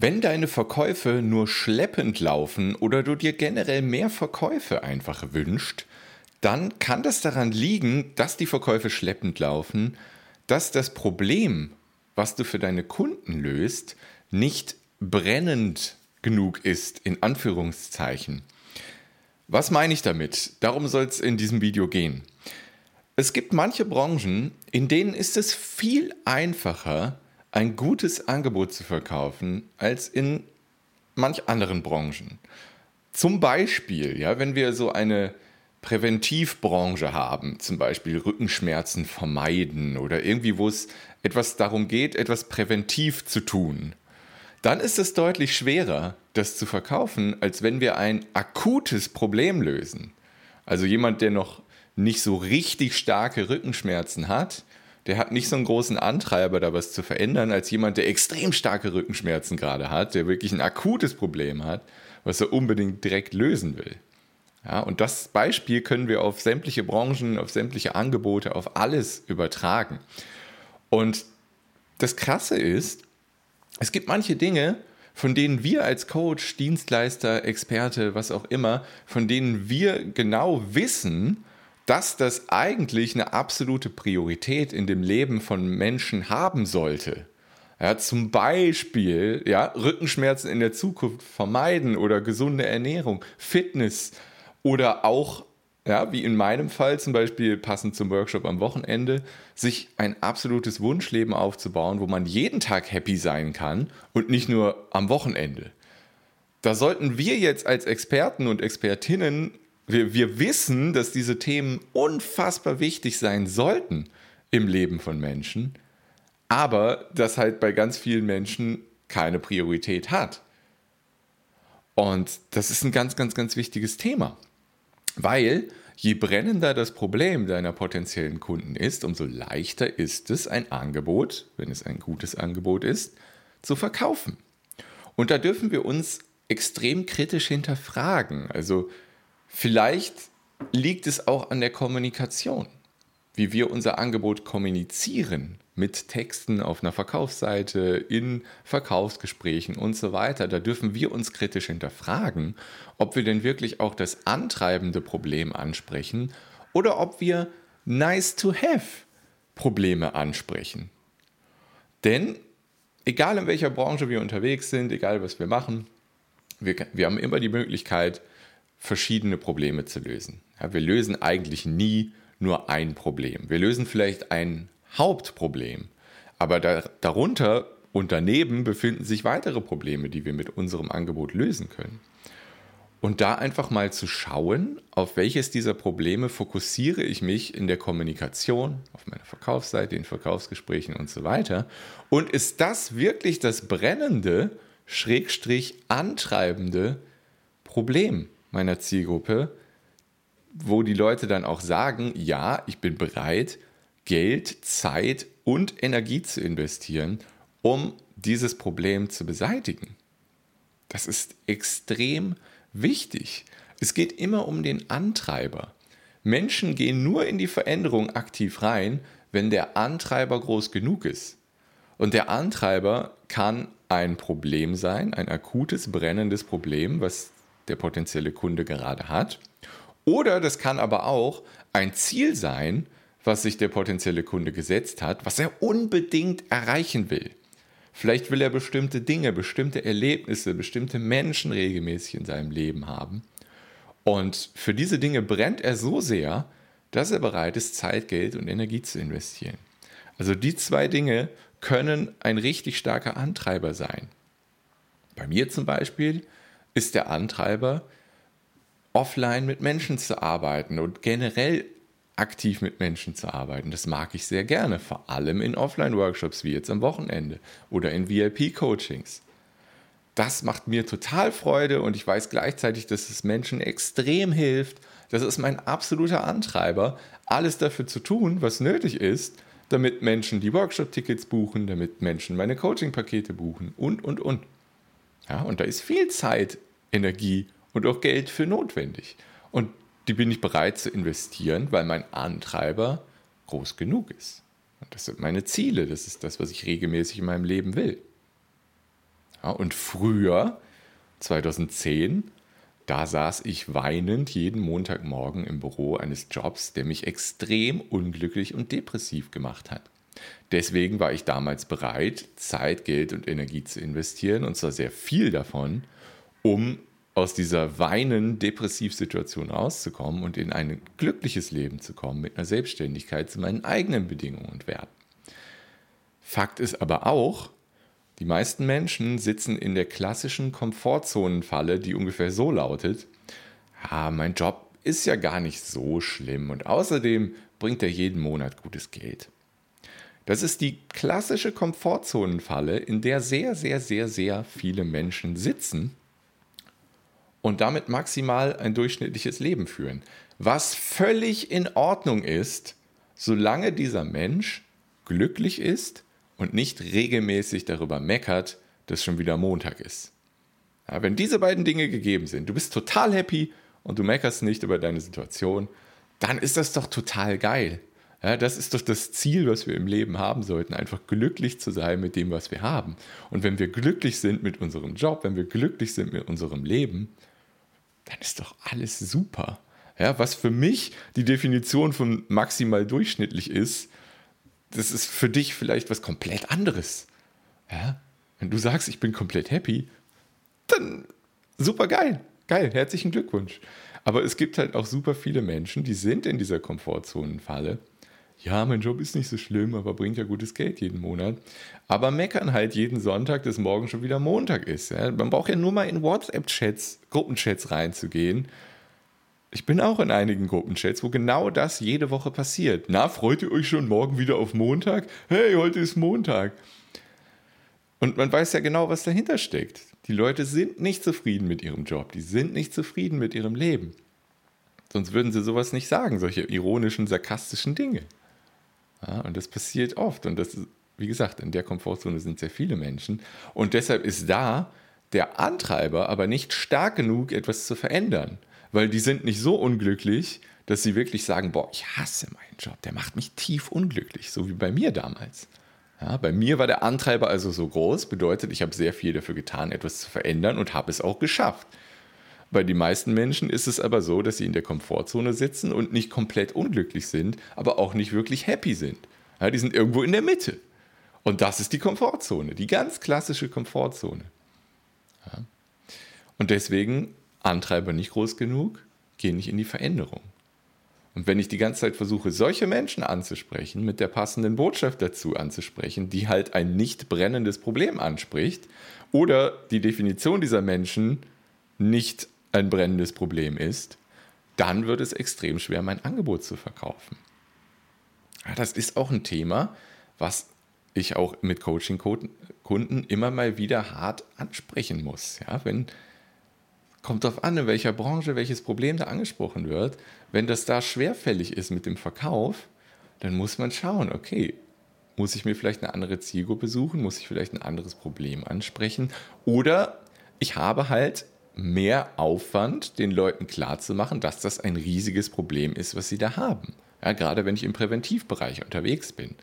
Wenn deine Verkäufe nur schleppend laufen oder du dir generell mehr Verkäufe einfach wünscht, dann kann das daran liegen, dass die Verkäufe schleppend laufen, dass das Problem, was du für deine Kunden löst, nicht brennend genug ist, in Anführungszeichen. Was meine ich damit? Darum soll es in diesem Video gehen. Es gibt manche Branchen, in denen ist es viel einfacher, ein gutes Angebot zu verkaufen als in manch anderen Branchen. Zum Beispiel, ja, wenn wir so eine Präventivbranche haben, zum Beispiel Rückenschmerzen vermeiden oder irgendwie, wo es etwas darum geht, etwas präventiv zu tun, dann ist es deutlich schwerer, das zu verkaufen, als wenn wir ein akutes Problem lösen. Also jemand, der noch nicht so richtig starke Rückenschmerzen hat, der hat nicht so einen großen Antreiber, da was zu verändern, als jemand, der extrem starke Rückenschmerzen gerade hat, der wirklich ein akutes Problem hat, was er unbedingt direkt lösen will. Ja, und das Beispiel können wir auf sämtliche Branchen, auf sämtliche Angebote, auf alles übertragen. Und das Krasse ist, es gibt manche Dinge, von denen wir als Coach, Dienstleister, Experte, was auch immer, von denen wir genau wissen, dass das eigentlich eine absolute Priorität in dem Leben von Menschen haben sollte. Ja, zum Beispiel ja, Rückenschmerzen in der Zukunft vermeiden oder gesunde Ernährung, Fitness oder auch, ja, wie in meinem Fall zum Beispiel passend zum Workshop am Wochenende, sich ein absolutes Wunschleben aufzubauen, wo man jeden Tag happy sein kann und nicht nur am Wochenende. Da sollten wir jetzt als Experten und Expertinnen wir, wir wissen, dass diese Themen unfassbar wichtig sein sollten im Leben von Menschen, aber das halt bei ganz vielen Menschen keine Priorität hat. Und das ist ein ganz, ganz, ganz wichtiges Thema, weil je brennender das Problem deiner potenziellen Kunden ist, umso leichter ist es, ein Angebot, wenn es ein gutes Angebot ist, zu verkaufen. Und da dürfen wir uns extrem kritisch hinterfragen. Also Vielleicht liegt es auch an der Kommunikation, wie wir unser Angebot kommunizieren mit Texten auf einer Verkaufsseite, in Verkaufsgesprächen und so weiter. Da dürfen wir uns kritisch hinterfragen, ob wir denn wirklich auch das antreibende Problem ansprechen oder ob wir nice to have Probleme ansprechen. Denn egal in welcher Branche wir unterwegs sind, egal was wir machen, wir, wir haben immer die Möglichkeit, verschiedene Probleme zu lösen. Ja, wir lösen eigentlich nie nur ein Problem. Wir lösen vielleicht ein Hauptproblem, aber da, darunter und daneben befinden sich weitere Probleme, die wir mit unserem Angebot lösen können. Und da einfach mal zu schauen, auf welches dieser Probleme fokussiere ich mich in der Kommunikation, auf meiner Verkaufsseite, in Verkaufsgesprächen und so weiter. Und ist das wirklich das brennende, schrägstrich antreibende Problem? Meiner Zielgruppe, wo die Leute dann auch sagen, ja, ich bin bereit, Geld, Zeit und Energie zu investieren, um dieses Problem zu beseitigen. Das ist extrem wichtig. Es geht immer um den Antreiber. Menschen gehen nur in die Veränderung aktiv rein, wenn der Antreiber groß genug ist. Und der Antreiber kann ein Problem sein, ein akutes, brennendes Problem, was der potenzielle Kunde gerade hat. Oder das kann aber auch ein Ziel sein, was sich der potenzielle Kunde gesetzt hat, was er unbedingt erreichen will. Vielleicht will er bestimmte Dinge, bestimmte Erlebnisse, bestimmte Menschen regelmäßig in seinem Leben haben. Und für diese Dinge brennt er so sehr, dass er bereit ist, Zeit, Geld und Energie zu investieren. Also die zwei Dinge können ein richtig starker Antreiber sein. Bei mir zum Beispiel ist der Antreiber, offline mit Menschen zu arbeiten und generell aktiv mit Menschen zu arbeiten. Das mag ich sehr gerne, vor allem in Offline-Workshops wie jetzt am Wochenende oder in VIP-Coachings. Das macht mir total Freude und ich weiß gleichzeitig, dass es Menschen extrem hilft. Das ist mein absoluter Antreiber, alles dafür zu tun, was nötig ist, damit Menschen die Workshop-Tickets buchen, damit Menschen meine Coaching-Pakete buchen und, und, und. Ja, und da ist viel Zeit, Energie und auch Geld für notwendig. Und die bin ich bereit zu investieren, weil mein Antreiber groß genug ist. Und das sind meine Ziele, das ist das, was ich regelmäßig in meinem Leben will. Ja, und früher, 2010, da saß ich weinend jeden Montagmorgen im Büro eines Jobs, der mich extrem unglücklich und depressiv gemacht hat. Deswegen war ich damals bereit, Zeit, Geld und Energie zu investieren, und zwar sehr viel davon, um aus dieser weinen Depressivsituation rauszukommen und in ein glückliches Leben zu kommen mit einer Selbstständigkeit zu meinen eigenen Bedingungen und Werten. Fakt ist aber auch, die meisten Menschen sitzen in der klassischen Komfortzonenfalle, die ungefähr so lautet, ja, mein Job ist ja gar nicht so schlimm und außerdem bringt er jeden Monat gutes Geld. Das ist die klassische Komfortzonenfalle, in der sehr, sehr, sehr, sehr viele Menschen sitzen und damit maximal ein durchschnittliches Leben führen. Was völlig in Ordnung ist, solange dieser Mensch glücklich ist und nicht regelmäßig darüber meckert, dass schon wieder Montag ist. Ja, wenn diese beiden Dinge gegeben sind, du bist total happy und du meckerst nicht über deine Situation, dann ist das doch total geil. Ja, das ist doch das Ziel, was wir im Leben haben sollten, einfach glücklich zu sein mit dem, was wir haben. Und wenn wir glücklich sind mit unserem Job, wenn wir glücklich sind mit unserem Leben, dann ist doch alles super. Ja, was für mich die Definition von maximal durchschnittlich ist, das ist für dich vielleicht was komplett anderes. Ja? Wenn du sagst, ich bin komplett happy, dann super geil. Geil, herzlichen Glückwunsch. Aber es gibt halt auch super viele Menschen, die sind in dieser Komfortzonenfalle. Ja, mein Job ist nicht so schlimm, aber bringt ja gutes Geld jeden Monat. Aber meckern halt jeden Sonntag, dass morgen schon wieder Montag ist. Ja? Man braucht ja nur mal in WhatsApp-Chats, Gruppenchats reinzugehen ich bin auch in einigen Gruppenchats, wo genau das jede Woche passiert. Na, freut ihr euch schon morgen wieder auf Montag? Hey, heute ist Montag. Und man weiß ja genau, was dahinter steckt. Die Leute sind nicht zufrieden mit ihrem Job, die sind nicht zufrieden mit ihrem Leben. Sonst würden sie sowas nicht sagen, solche ironischen, sarkastischen Dinge. Ja, und das passiert oft. Und das wie gesagt, in der Komfortzone sind sehr viele Menschen. Und deshalb ist da der Antreiber aber nicht stark genug, etwas zu verändern weil die sind nicht so unglücklich, dass sie wirklich sagen, boah, ich hasse meinen Job, der macht mich tief unglücklich, so wie bei mir damals. Ja, bei mir war der Antreiber also so groß, bedeutet, ich habe sehr viel dafür getan, etwas zu verändern und habe es auch geschafft. Bei den meisten Menschen ist es aber so, dass sie in der Komfortzone sitzen und nicht komplett unglücklich sind, aber auch nicht wirklich happy sind. Ja, die sind irgendwo in der Mitte. Und das ist die Komfortzone, die ganz klassische Komfortzone. Ja. Und deswegen Antreiber nicht groß genug, gehen nicht in die Veränderung. Und wenn ich die ganze Zeit versuche, solche Menschen anzusprechen, mit der passenden Botschaft dazu anzusprechen, die halt ein nicht brennendes Problem anspricht, oder die Definition dieser Menschen nicht ein brennendes Problem ist, dann wird es extrem schwer, mein Angebot zu verkaufen. Das ist auch ein Thema, was ich auch mit Coaching-Kunden immer mal wieder hart ansprechen muss. Ja, wenn Kommt darauf an, in welcher Branche welches Problem da angesprochen wird. Wenn das da schwerfällig ist mit dem Verkauf, dann muss man schauen, okay, muss ich mir vielleicht eine andere Zielgruppe suchen, muss ich vielleicht ein anderes Problem ansprechen oder ich habe halt mehr Aufwand, den Leuten klarzumachen, dass das ein riesiges Problem ist, was sie da haben. Ja, gerade wenn ich im Präventivbereich unterwegs bin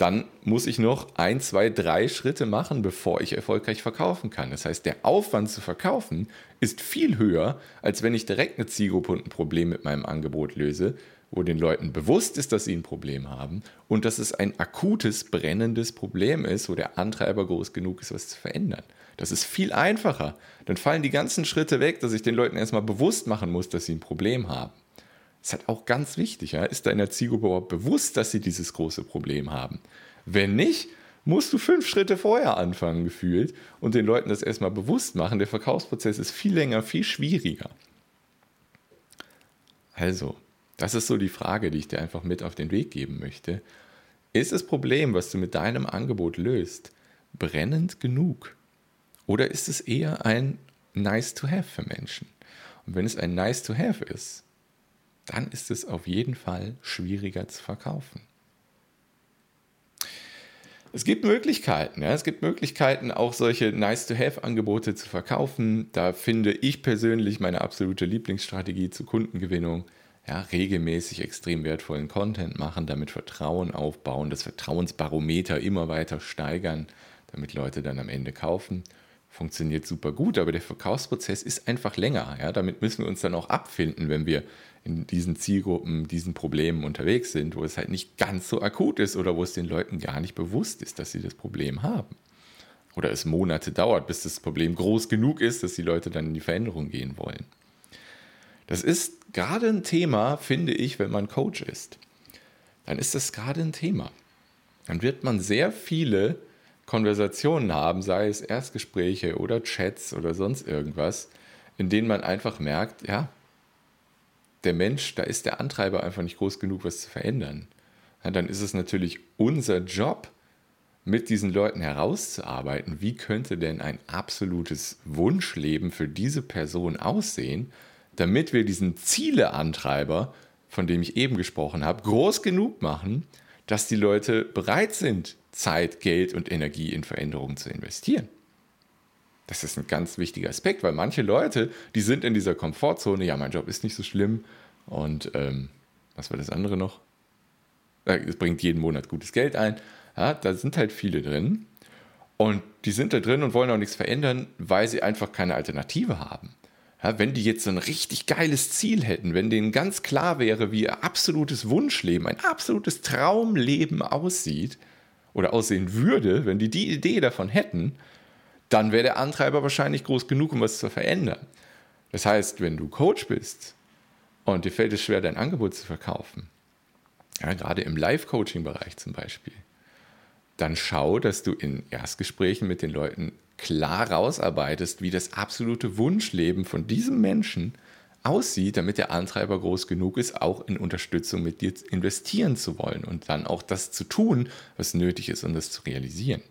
dann muss ich noch ein, zwei, drei Schritte machen, bevor ich erfolgreich verkaufen kann. Das heißt, der Aufwand zu verkaufen ist viel höher, als wenn ich direkt eine Zielgruppe und ein Problem mit meinem Angebot löse, wo den Leuten bewusst ist, dass sie ein Problem haben und dass es ein akutes, brennendes Problem ist, wo der Antreiber groß genug ist, was zu verändern. Das ist viel einfacher. Dann fallen die ganzen Schritte weg, dass ich den Leuten erstmal bewusst machen muss, dass sie ein Problem haben. Das ist halt auch ganz wichtig. Ja? Ist deiner Zielgruppe überhaupt bewusst, dass sie dieses große Problem haben? Wenn nicht, musst du fünf Schritte vorher anfangen, gefühlt, und den Leuten das erstmal bewusst machen. Der Verkaufsprozess ist viel länger, viel schwieriger. Also, das ist so die Frage, die ich dir einfach mit auf den Weg geben möchte. Ist das Problem, was du mit deinem Angebot löst, brennend genug? Oder ist es eher ein Nice to Have für Menschen? Und wenn es ein Nice to Have ist, dann ist es auf jeden Fall schwieriger zu verkaufen. Es gibt Möglichkeiten, ja. es gibt Möglichkeiten, auch solche Nice-to-Have-Angebote zu verkaufen. Da finde ich persönlich meine absolute Lieblingsstrategie zur Kundengewinnung. Ja, regelmäßig extrem wertvollen Content machen, damit Vertrauen aufbauen, das Vertrauensbarometer immer weiter steigern, damit Leute dann am Ende kaufen. Funktioniert super gut, aber der Verkaufsprozess ist einfach länger. Ja? Damit müssen wir uns dann auch abfinden, wenn wir in diesen Zielgruppen, diesen Problemen unterwegs sind, wo es halt nicht ganz so akut ist oder wo es den Leuten gar nicht bewusst ist, dass sie das Problem haben. Oder es Monate dauert, bis das Problem groß genug ist, dass die Leute dann in die Veränderung gehen wollen. Das ist gerade ein Thema, finde ich, wenn man Coach ist. Dann ist das gerade ein Thema. Dann wird man sehr viele Konversationen haben, sei es Erstgespräche oder Chats oder sonst irgendwas, in denen man einfach merkt, ja, der Mensch, da ist der Antreiber einfach nicht groß genug, was zu verändern. Ja, dann ist es natürlich unser Job, mit diesen Leuten herauszuarbeiten, wie könnte denn ein absolutes Wunschleben für diese Person aussehen, damit wir diesen Zieleantreiber, von dem ich eben gesprochen habe, groß genug machen, dass die Leute bereit sind, Zeit, Geld und Energie in Veränderungen zu investieren. Das ist ein ganz wichtiger Aspekt, weil manche Leute, die sind in dieser Komfortzone, ja, mein Job ist nicht so schlimm und ähm, was war das andere noch? Äh, es bringt jeden Monat gutes Geld ein. Ja, da sind halt viele drin und die sind da drin und wollen auch nichts verändern, weil sie einfach keine Alternative haben. Ja, wenn die jetzt so ein richtig geiles Ziel hätten, wenn denen ganz klar wäre, wie ihr absolutes Wunschleben, ein absolutes Traumleben aussieht oder aussehen würde, wenn die die Idee davon hätten, dann wäre der Antreiber wahrscheinlich groß genug, um was zu verändern. Das heißt, wenn du Coach bist und dir fällt es schwer, dein Angebot zu verkaufen, ja, gerade im Live-Coaching-Bereich zum Beispiel, dann schau, dass du in Erstgesprächen mit den Leuten klar rausarbeitest, wie das absolute Wunschleben von diesem Menschen aussieht, damit der Antreiber groß genug ist, auch in Unterstützung mit dir investieren zu wollen und dann auch das zu tun, was nötig ist, um das zu realisieren.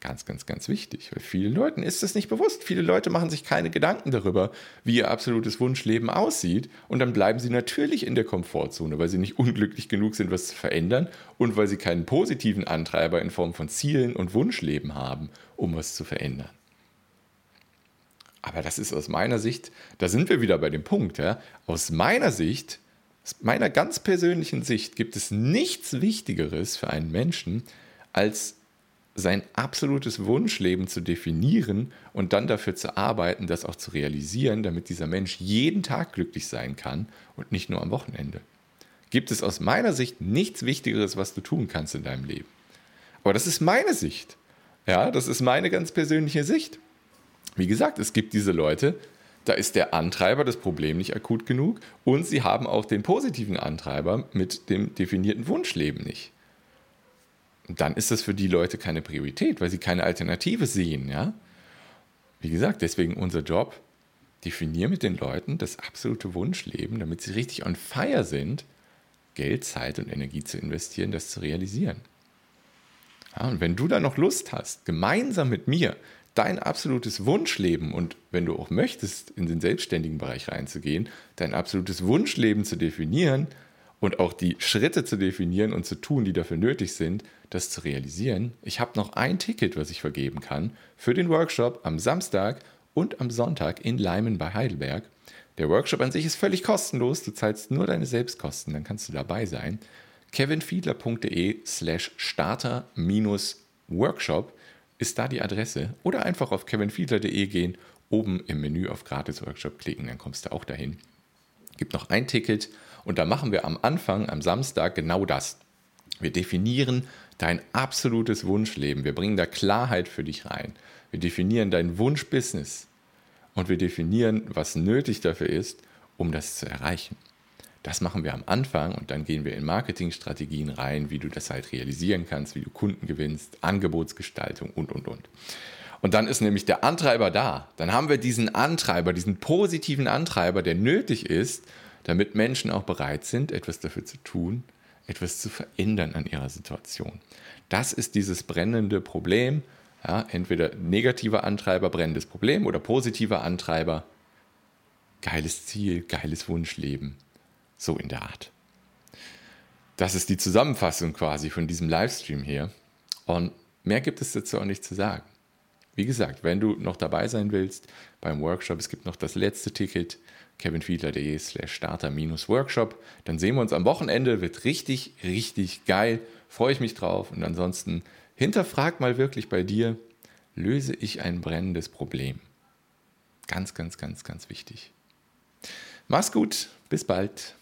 Ganz, ganz, ganz wichtig, weil vielen Leuten ist das nicht bewusst. Viele Leute machen sich keine Gedanken darüber, wie ihr absolutes Wunschleben aussieht. Und dann bleiben sie natürlich in der Komfortzone, weil sie nicht unglücklich genug sind, was zu verändern und weil sie keinen positiven Antreiber in Form von Zielen und Wunschleben haben, um was zu verändern. Aber das ist aus meiner Sicht, da sind wir wieder bei dem Punkt, ja, aus meiner Sicht, aus meiner ganz persönlichen Sicht gibt es nichts Wichtigeres für einen Menschen, als sein absolutes Wunschleben zu definieren und dann dafür zu arbeiten, das auch zu realisieren, damit dieser Mensch jeden Tag glücklich sein kann und nicht nur am Wochenende. Gibt es aus meiner Sicht nichts Wichtigeres, was du tun kannst in deinem Leben. Aber das ist meine Sicht. Ja, das ist meine ganz persönliche Sicht. Wie gesagt, es gibt diese Leute, da ist der Antreiber das Problem nicht akut genug und sie haben auch den positiven Antreiber mit dem definierten Wunschleben nicht dann ist das für die Leute keine Priorität, weil sie keine Alternative sehen, ja. Wie gesagt, deswegen unser Job, definier mit den Leuten das absolute Wunschleben, damit sie richtig on fire sind, Geld, Zeit und Energie zu investieren, das zu realisieren. Ja, und wenn du da noch Lust hast, gemeinsam mit mir dein absolutes Wunschleben und wenn du auch möchtest, in den selbstständigen Bereich reinzugehen, dein absolutes Wunschleben zu definieren, und auch die Schritte zu definieren und zu tun, die dafür nötig sind, das zu realisieren. Ich habe noch ein Ticket, was ich vergeben kann für den Workshop am Samstag und am Sonntag in Leimen bei Heidelberg. Der Workshop an sich ist völlig kostenlos, du zahlst nur deine Selbstkosten, dann kannst du dabei sein. kevinfiedler.de slash starter-workshop ist da die Adresse oder einfach auf kevinfiedler.de gehen, oben im Menü auf Gratis-Workshop klicken, dann kommst du auch dahin. Gibt noch ein Ticket und da machen wir am Anfang, am Samstag, genau das. Wir definieren dein absolutes Wunschleben. Wir bringen da Klarheit für dich rein. Wir definieren dein Wunschbusiness. Und wir definieren, was nötig dafür ist, um das zu erreichen. Das machen wir am Anfang und dann gehen wir in Marketingstrategien rein, wie du das halt realisieren kannst, wie du Kunden gewinnst, Angebotsgestaltung und, und, und. Und dann ist nämlich der Antreiber da. Dann haben wir diesen Antreiber, diesen positiven Antreiber, der nötig ist, damit Menschen auch bereit sind, etwas dafür zu tun, etwas zu verändern an ihrer Situation. Das ist dieses brennende Problem. Ja, entweder negativer Antreiber, brennendes Problem oder positiver Antreiber, geiles Ziel, geiles Wunschleben. So in der Art. Das ist die Zusammenfassung quasi von diesem Livestream hier. Und mehr gibt es dazu auch nicht zu sagen. Wie gesagt, wenn du noch dabei sein willst beim Workshop, es gibt noch das letzte Ticket kevinfiedler.de slash starter-workshop. Dann sehen wir uns am Wochenende, wird richtig, richtig geil. Freue ich mich drauf. Und ansonsten hinterfrag mal wirklich bei dir, löse ich ein brennendes Problem. Ganz, ganz, ganz, ganz wichtig. Mach's gut, bis bald.